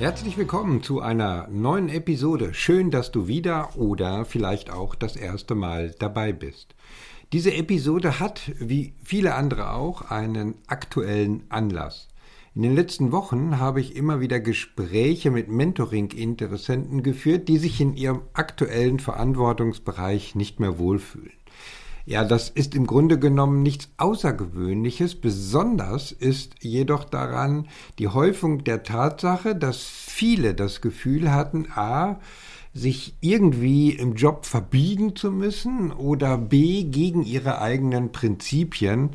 Herzlich willkommen zu einer neuen Episode. Schön, dass du wieder oder vielleicht auch das erste Mal dabei bist. Diese Episode hat, wie viele andere auch, einen aktuellen Anlass. In den letzten Wochen habe ich immer wieder Gespräche mit Mentoring-Interessenten geführt, die sich in ihrem aktuellen Verantwortungsbereich nicht mehr wohlfühlen. Ja, das ist im Grunde genommen nichts Außergewöhnliches. Besonders ist jedoch daran die Häufung der Tatsache, dass viele das Gefühl hatten, a, sich irgendwie im Job verbiegen zu müssen oder b, gegen ihre eigenen Prinzipien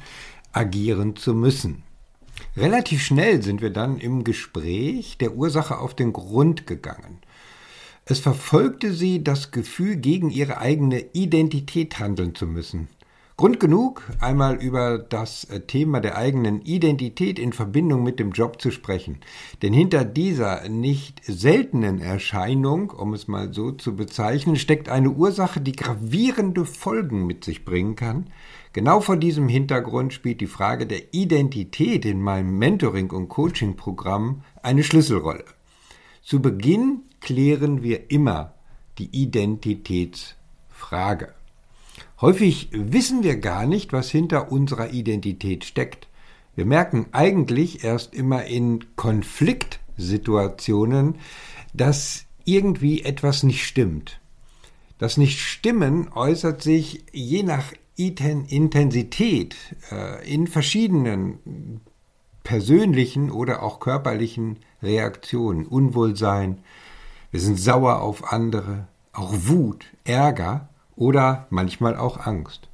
agieren zu müssen. Relativ schnell sind wir dann im Gespräch der Ursache auf den Grund gegangen. Es verfolgte sie das Gefühl, gegen ihre eigene Identität handeln zu müssen. Grund genug, einmal über das äh, Thema der eigenen Identität in Verbindung mit dem Job zu sprechen. Denn hinter dieser nicht seltenen Erscheinung, um es mal so zu bezeichnen, steckt eine Ursache, die gravierende Folgen mit sich bringen kann. Genau vor diesem Hintergrund spielt die Frage der Identität in meinem Mentoring- und Coaching-Programm eine Schlüsselrolle. Zu Beginn klären wir immer die Identitätsfrage. Häufig wissen wir gar nicht, was hinter unserer Identität steckt. Wir merken eigentlich erst immer in Konfliktsituationen, dass irgendwie etwas nicht stimmt. Das Nicht-Stimmen äußert sich je nach Intensität äh, in verschiedenen persönlichen oder auch körperlichen Reaktionen. Unwohlsein, wir sind sauer auf andere, auch Wut, Ärger oder manchmal auch Angst.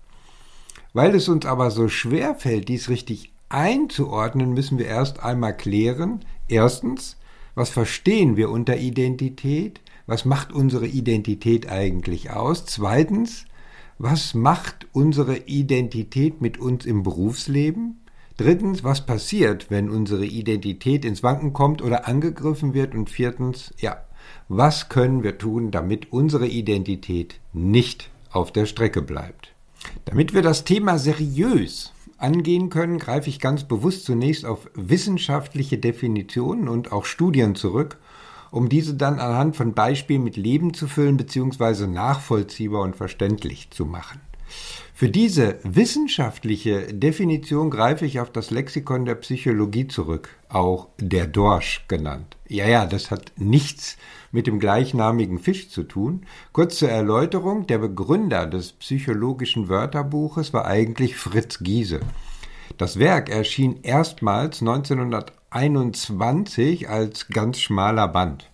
Weil es uns aber so schwer fällt, dies richtig einzuordnen, müssen wir erst einmal klären, erstens, was verstehen wir unter Identität? Was macht unsere Identität eigentlich aus? Zweitens, was macht unsere Identität mit uns im Berufsleben? Drittens, was passiert, wenn unsere Identität ins Wanken kommt oder angegriffen wird? Und viertens, ja, was können wir tun, damit unsere Identität nicht auf der Strecke bleibt? Damit wir das Thema seriös angehen können, greife ich ganz bewusst zunächst auf wissenschaftliche Definitionen und auch Studien zurück, um diese dann anhand von Beispielen mit Leben zu füllen bzw. nachvollziehbar und verständlich zu machen. Für diese wissenschaftliche Definition greife ich auf das Lexikon der Psychologie zurück, auch der Dorsch genannt. Ja, ja, das hat nichts mit dem gleichnamigen Fisch zu tun. Kurz zur Erläuterung, der Begründer des psychologischen Wörterbuches war eigentlich Fritz Giese. Das Werk erschien erstmals 1921 als ganz schmaler Band.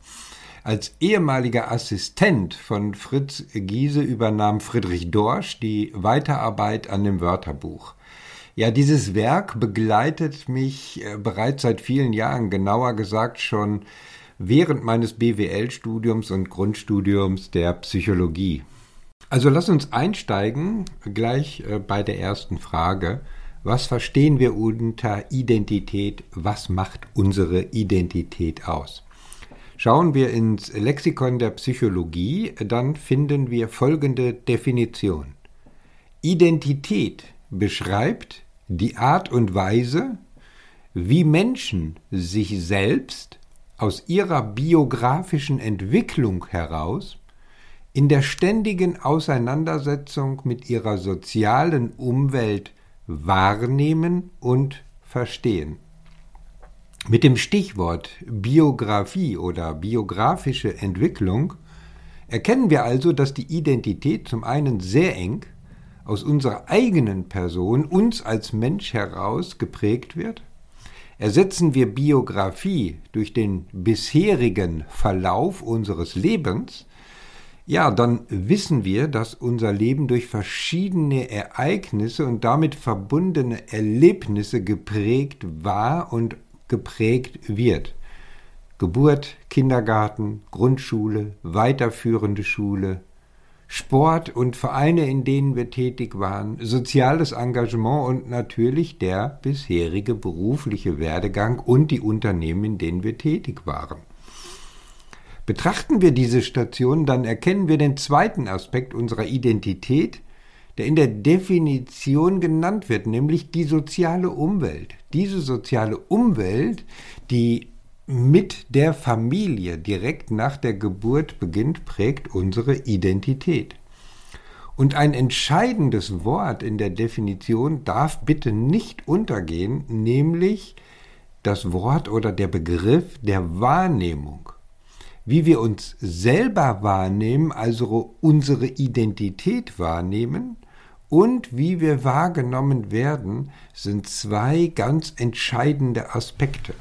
Als ehemaliger Assistent von Fritz Giese übernahm Friedrich Dorsch die Weiterarbeit an dem Wörterbuch. Ja, dieses Werk begleitet mich äh, bereits seit vielen Jahren, genauer gesagt schon während meines BWL-Studiums und Grundstudiums der Psychologie. Also lass uns einsteigen gleich äh, bei der ersten Frage. Was verstehen wir unter Identität? Was macht unsere Identität aus? Schauen wir ins Lexikon der Psychologie, dann finden wir folgende Definition. Identität beschreibt die Art und Weise, wie Menschen sich selbst aus ihrer biografischen Entwicklung heraus in der ständigen Auseinandersetzung mit ihrer sozialen Umwelt wahrnehmen und verstehen. Mit dem Stichwort Biografie oder biografische Entwicklung erkennen wir also, dass die Identität zum einen sehr eng aus unserer eigenen Person, uns als Mensch heraus geprägt wird. Ersetzen wir Biografie durch den bisherigen Verlauf unseres Lebens, ja, dann wissen wir, dass unser Leben durch verschiedene Ereignisse und damit verbundene Erlebnisse geprägt war und geprägt wird. Geburt, Kindergarten, Grundschule, weiterführende Schule, Sport und Vereine, in denen wir tätig waren, soziales Engagement und natürlich der bisherige berufliche Werdegang und die Unternehmen, in denen wir tätig waren. Betrachten wir diese Station, dann erkennen wir den zweiten Aspekt unserer Identität, der in der Definition genannt wird, nämlich die soziale Umwelt. Diese soziale Umwelt, die mit der Familie direkt nach der Geburt beginnt, prägt unsere Identität. Und ein entscheidendes Wort in der Definition darf bitte nicht untergehen, nämlich das Wort oder der Begriff der Wahrnehmung. Wie wir uns selber wahrnehmen, also unsere Identität wahrnehmen, und wie wir wahrgenommen werden, sind zwei ganz entscheidende Aspekte.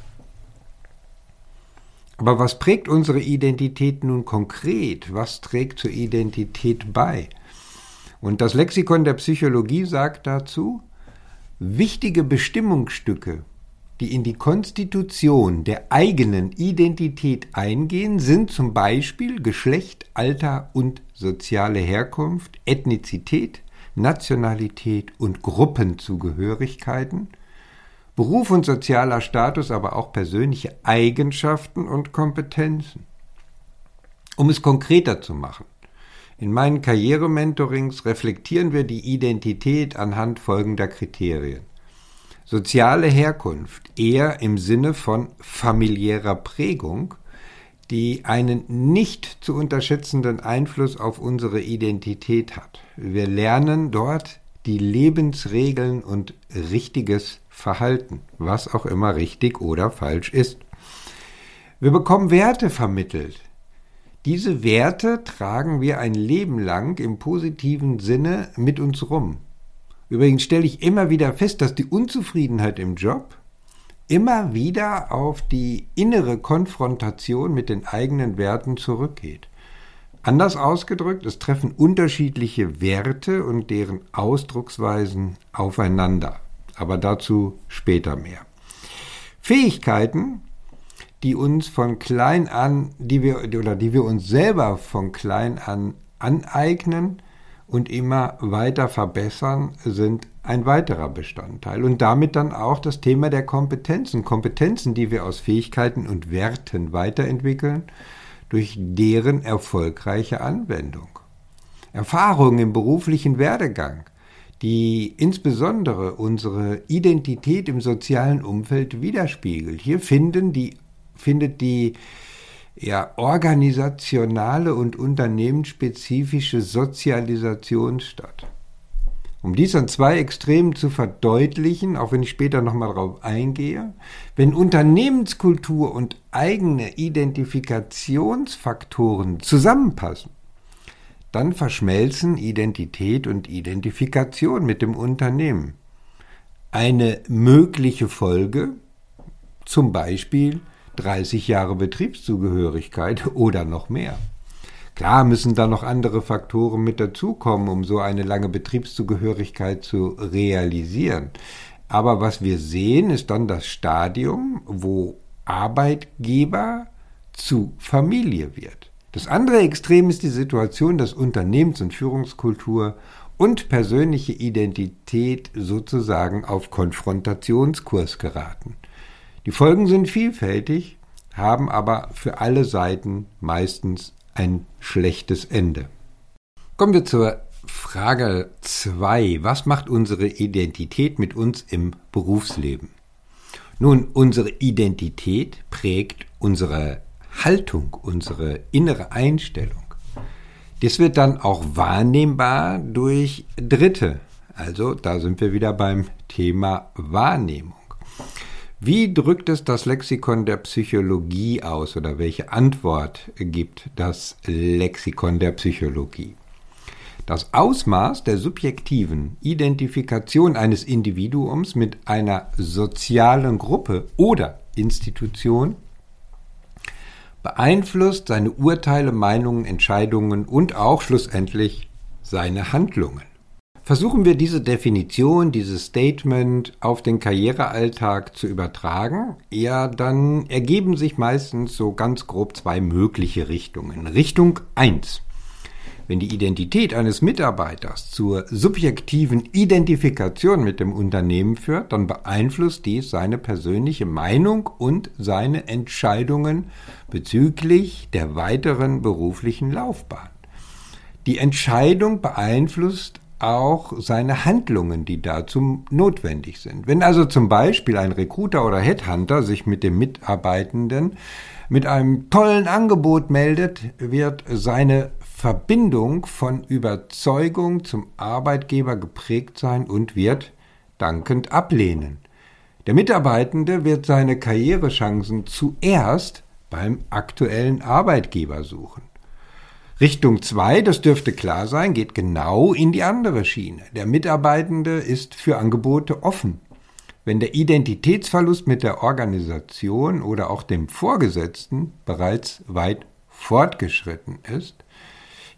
Aber was prägt unsere Identität nun konkret? Was trägt zur Identität bei? Und das Lexikon der Psychologie sagt dazu, wichtige Bestimmungsstücke, die in die Konstitution der eigenen Identität eingehen, sind zum Beispiel Geschlecht, Alter und soziale Herkunft, Ethnizität, Nationalität und Gruppenzugehörigkeiten – Beruf und sozialer Status, aber auch persönliche Eigenschaften und Kompetenzen. Um es konkreter zu machen, in meinen Karrierementorings reflektieren wir die Identität anhand folgender Kriterien. Soziale Herkunft eher im Sinne von familiärer Prägung, die einen nicht zu unterschätzenden Einfluss auf unsere Identität hat. Wir lernen dort die Lebensregeln und richtiges Verhalten, was auch immer richtig oder falsch ist. Wir bekommen Werte vermittelt. Diese Werte tragen wir ein Leben lang im positiven Sinne mit uns rum. Übrigens stelle ich immer wieder fest, dass die Unzufriedenheit im Job immer wieder auf die innere Konfrontation mit den eigenen Werten zurückgeht. Anders ausgedrückt, es treffen unterschiedliche Werte und deren Ausdrucksweisen aufeinander. Aber dazu später mehr. Fähigkeiten, die uns von klein an, die wir oder die wir uns selber von klein an aneignen und immer weiter verbessern, sind ein weiterer Bestandteil und damit dann auch das Thema der Kompetenzen. Kompetenzen, die wir aus Fähigkeiten und Werten weiterentwickeln durch deren erfolgreiche Anwendung. Erfahrungen im beruflichen Werdegang, die insbesondere unsere Identität im sozialen Umfeld widerspiegelt. Hier finden die, findet die ja, organisationale und unternehmensspezifische Sozialisation statt. Um dies an zwei Extremen zu verdeutlichen, auch wenn ich später nochmal darauf eingehe, wenn Unternehmenskultur und eigene Identifikationsfaktoren zusammenpassen, dann verschmelzen Identität und Identifikation mit dem Unternehmen. Eine mögliche Folge, zum Beispiel 30 Jahre Betriebszugehörigkeit oder noch mehr. Klar müssen da noch andere Faktoren mit dazukommen, um so eine lange Betriebszugehörigkeit zu realisieren. Aber was wir sehen, ist dann das Stadium, wo Arbeitgeber zu Familie wird. Das andere Extrem ist die Situation, dass Unternehmens- und Führungskultur und persönliche Identität sozusagen auf Konfrontationskurs geraten. Die Folgen sind vielfältig, haben aber für alle Seiten meistens ein schlechtes Ende. Kommen wir zur Frage 2. Was macht unsere Identität mit uns im Berufsleben? Nun, unsere Identität prägt unsere Haltung, unsere innere Einstellung. Das wird dann auch wahrnehmbar durch Dritte. Also da sind wir wieder beim Thema Wahrnehmung. Wie drückt es das Lexikon der Psychologie aus oder welche Antwort gibt das Lexikon der Psychologie? Das Ausmaß der subjektiven Identifikation eines Individuums mit einer sozialen Gruppe oder Institution beeinflusst seine Urteile, Meinungen, Entscheidungen und auch schlussendlich seine Handlungen. Versuchen wir diese Definition, dieses Statement auf den Karrierealltag zu übertragen, ja, dann ergeben sich meistens so ganz grob zwei mögliche Richtungen. Richtung 1. Wenn die Identität eines Mitarbeiters zur subjektiven Identifikation mit dem Unternehmen führt, dann beeinflusst dies seine persönliche Meinung und seine Entscheidungen bezüglich der weiteren beruflichen Laufbahn. Die Entscheidung beeinflusst auch seine Handlungen, die dazu notwendig sind. Wenn also zum Beispiel ein Recruiter oder Headhunter sich mit dem Mitarbeitenden mit einem tollen Angebot meldet, wird seine Verbindung von Überzeugung zum Arbeitgeber geprägt sein und wird dankend ablehnen. Der Mitarbeitende wird seine Karrierechancen zuerst beim aktuellen Arbeitgeber suchen. Richtung 2, das dürfte klar sein, geht genau in die andere Schiene. Der Mitarbeitende ist für Angebote offen. Wenn der Identitätsverlust mit der Organisation oder auch dem Vorgesetzten bereits weit fortgeschritten ist,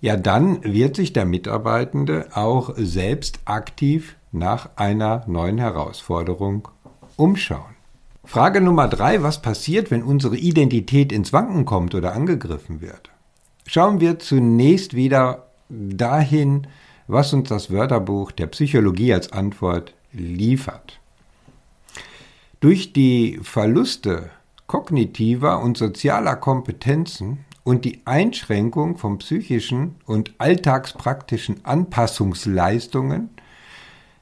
ja dann wird sich der Mitarbeitende auch selbst aktiv nach einer neuen Herausforderung umschauen. Frage Nummer drei, was passiert, wenn unsere Identität ins Wanken kommt oder angegriffen wird? Schauen wir zunächst wieder dahin, was uns das Wörterbuch der Psychologie als Antwort liefert. Durch die Verluste kognitiver und sozialer Kompetenzen und die Einschränkung von psychischen und alltagspraktischen Anpassungsleistungen,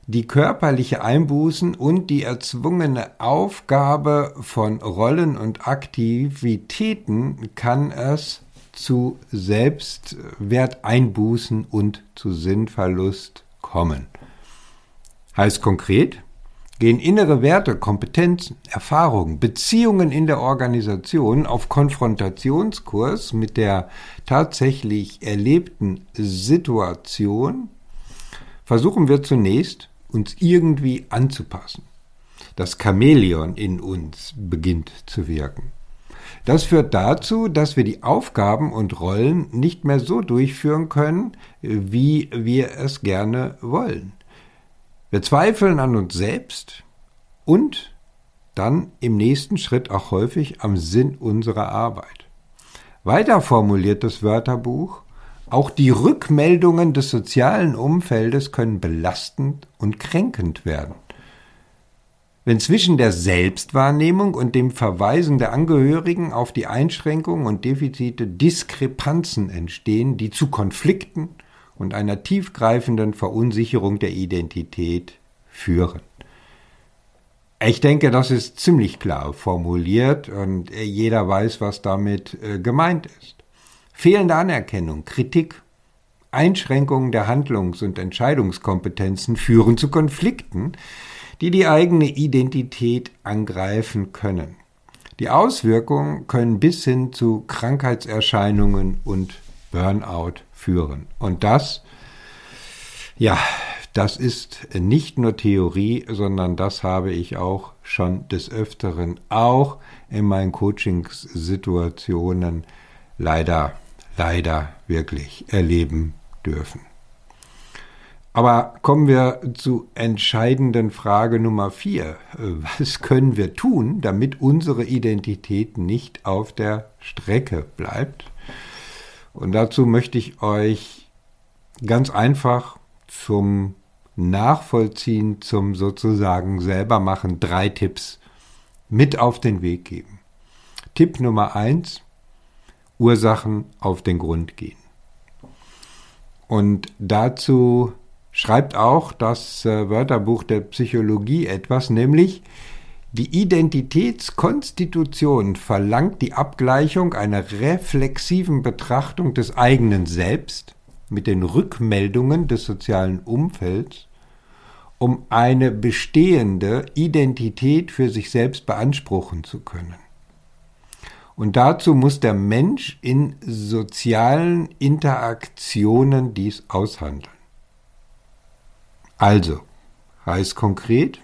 die körperliche Einbußen und die erzwungene Aufgabe von Rollen und Aktivitäten kann es zu Selbstwerteinbußen und zu Sinnverlust kommen. Heißt konkret, gehen innere Werte, Kompetenzen, Erfahrungen, Beziehungen in der Organisation auf Konfrontationskurs mit der tatsächlich erlebten Situation, versuchen wir zunächst, uns irgendwie anzupassen. Das Chamäleon in uns beginnt zu wirken. Das führt dazu, dass wir die Aufgaben und Rollen nicht mehr so durchführen können, wie wir es gerne wollen. Wir zweifeln an uns selbst und dann im nächsten Schritt auch häufig am Sinn unserer Arbeit. Weiter formuliert das Wörterbuch, auch die Rückmeldungen des sozialen Umfeldes können belastend und kränkend werden. Wenn zwischen der Selbstwahrnehmung und dem Verweisen der Angehörigen auf die Einschränkungen und Defizite Diskrepanzen entstehen, die zu Konflikten und einer tiefgreifenden Verunsicherung der Identität führen. Ich denke, das ist ziemlich klar formuliert und jeder weiß, was damit äh, gemeint ist. Fehlende Anerkennung, Kritik, Einschränkungen der Handlungs- und Entscheidungskompetenzen führen zu Konflikten, die die eigene Identität angreifen können. Die Auswirkungen können bis hin zu Krankheitserscheinungen und Burnout führen. Und das, ja, das ist nicht nur Theorie, sondern das habe ich auch schon des Öfteren auch in meinen Coachingssituationen leider, leider wirklich erleben dürfen. Aber kommen wir zu entscheidenden Frage Nummer vier. Was können wir tun, damit unsere Identität nicht auf der Strecke bleibt? Und dazu möchte ich euch ganz einfach zum Nachvollziehen, zum sozusagen selber machen, drei Tipps mit auf den Weg geben. Tipp Nummer eins, Ursachen auf den Grund gehen. Und dazu schreibt auch das äh, Wörterbuch der Psychologie etwas, nämlich die Identitätskonstitution verlangt die Abgleichung einer reflexiven Betrachtung des eigenen Selbst mit den Rückmeldungen des sozialen Umfelds, um eine bestehende Identität für sich selbst beanspruchen zu können. Und dazu muss der Mensch in sozialen Interaktionen dies aushandeln. Also, heißt konkret,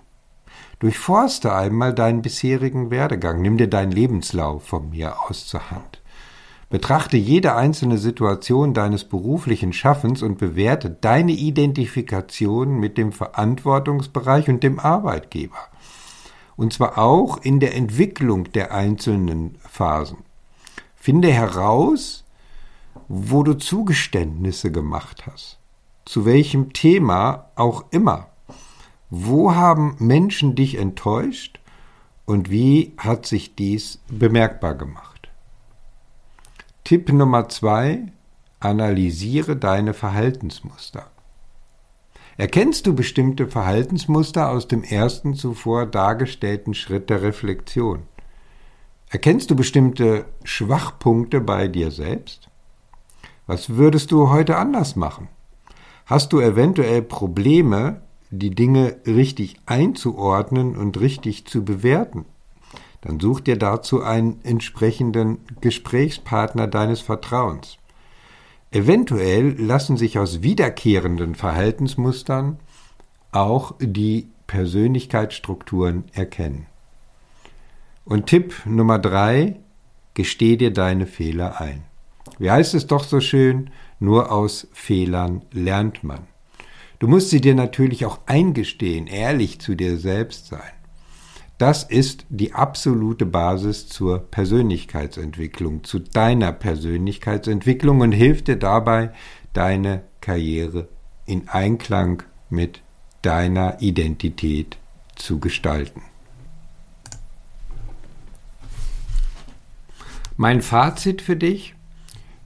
durchforste einmal deinen bisherigen Werdegang, nimm dir deinen Lebenslauf von mir aus zur Hand. Betrachte jede einzelne Situation deines beruflichen Schaffens und bewerte deine Identifikation mit dem Verantwortungsbereich und dem Arbeitgeber. Und zwar auch in der Entwicklung der einzelnen Phasen. Finde heraus, wo du Zugeständnisse gemacht hast. Zu welchem Thema auch immer. Wo haben Menschen dich enttäuscht und wie hat sich dies bemerkbar gemacht? Tipp Nummer zwei, analysiere deine Verhaltensmuster. Erkennst du bestimmte Verhaltensmuster aus dem ersten zuvor dargestellten Schritt der Reflexion? Erkennst du bestimmte Schwachpunkte bei dir selbst? Was würdest du heute anders machen? Hast du eventuell Probleme, die Dinge richtig einzuordnen und richtig zu bewerten? dann such dir dazu einen entsprechenden Gesprächspartner deines Vertrauens. Eventuell lassen sich aus wiederkehrenden Verhaltensmustern auch die Persönlichkeitsstrukturen erkennen. Und Tipp Nummer drei, gesteh dir deine Fehler ein. Wie heißt es doch so schön, nur aus Fehlern lernt man. Du musst sie dir natürlich auch eingestehen, ehrlich zu dir selbst sein. Das ist die absolute Basis zur Persönlichkeitsentwicklung, zu deiner Persönlichkeitsentwicklung und hilft dir dabei, deine Karriere in Einklang mit deiner Identität zu gestalten. Mein Fazit für dich,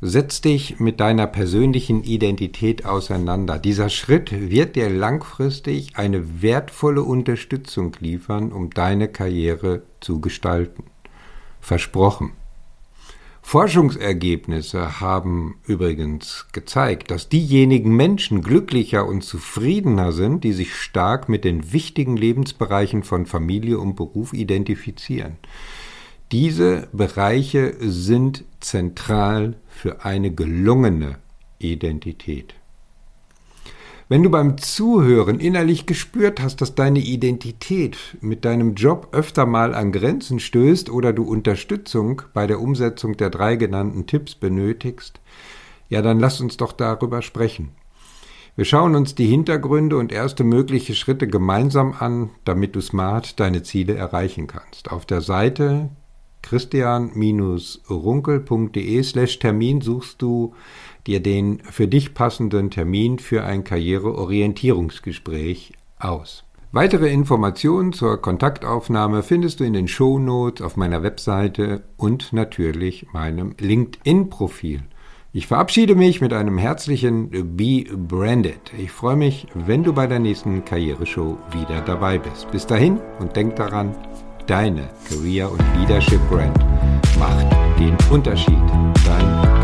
Setz dich mit deiner persönlichen Identität auseinander. Dieser Schritt wird dir langfristig eine wertvolle Unterstützung liefern, um deine Karriere zu gestalten. Versprochen. Forschungsergebnisse haben übrigens gezeigt, dass diejenigen Menschen glücklicher und zufriedener sind, die sich stark mit den wichtigen Lebensbereichen von Familie und Beruf identifizieren. Diese Bereiche sind zentral für eine gelungene Identität. Wenn du beim Zuhören innerlich gespürt hast, dass deine Identität mit deinem Job öfter mal an Grenzen stößt oder du Unterstützung bei der Umsetzung der drei genannten Tipps benötigst, ja, dann lass uns doch darüber sprechen. Wir schauen uns die Hintergründe und erste mögliche Schritte gemeinsam an, damit du smart deine Ziele erreichen kannst. Auf der Seite christian-runkel.de slash Termin suchst du dir den für dich passenden Termin für ein Karriereorientierungsgespräch aus. Weitere Informationen zur Kontaktaufnahme findest du in den Shownotes auf meiner Webseite und natürlich meinem LinkedIn-Profil. Ich verabschiede mich mit einem herzlichen Be Branded. Ich freue mich, wenn du bei der nächsten Karriereshow wieder dabei bist. Bis dahin und denk daran, Deine Career- und Leadership-Brand macht den Unterschied. Dein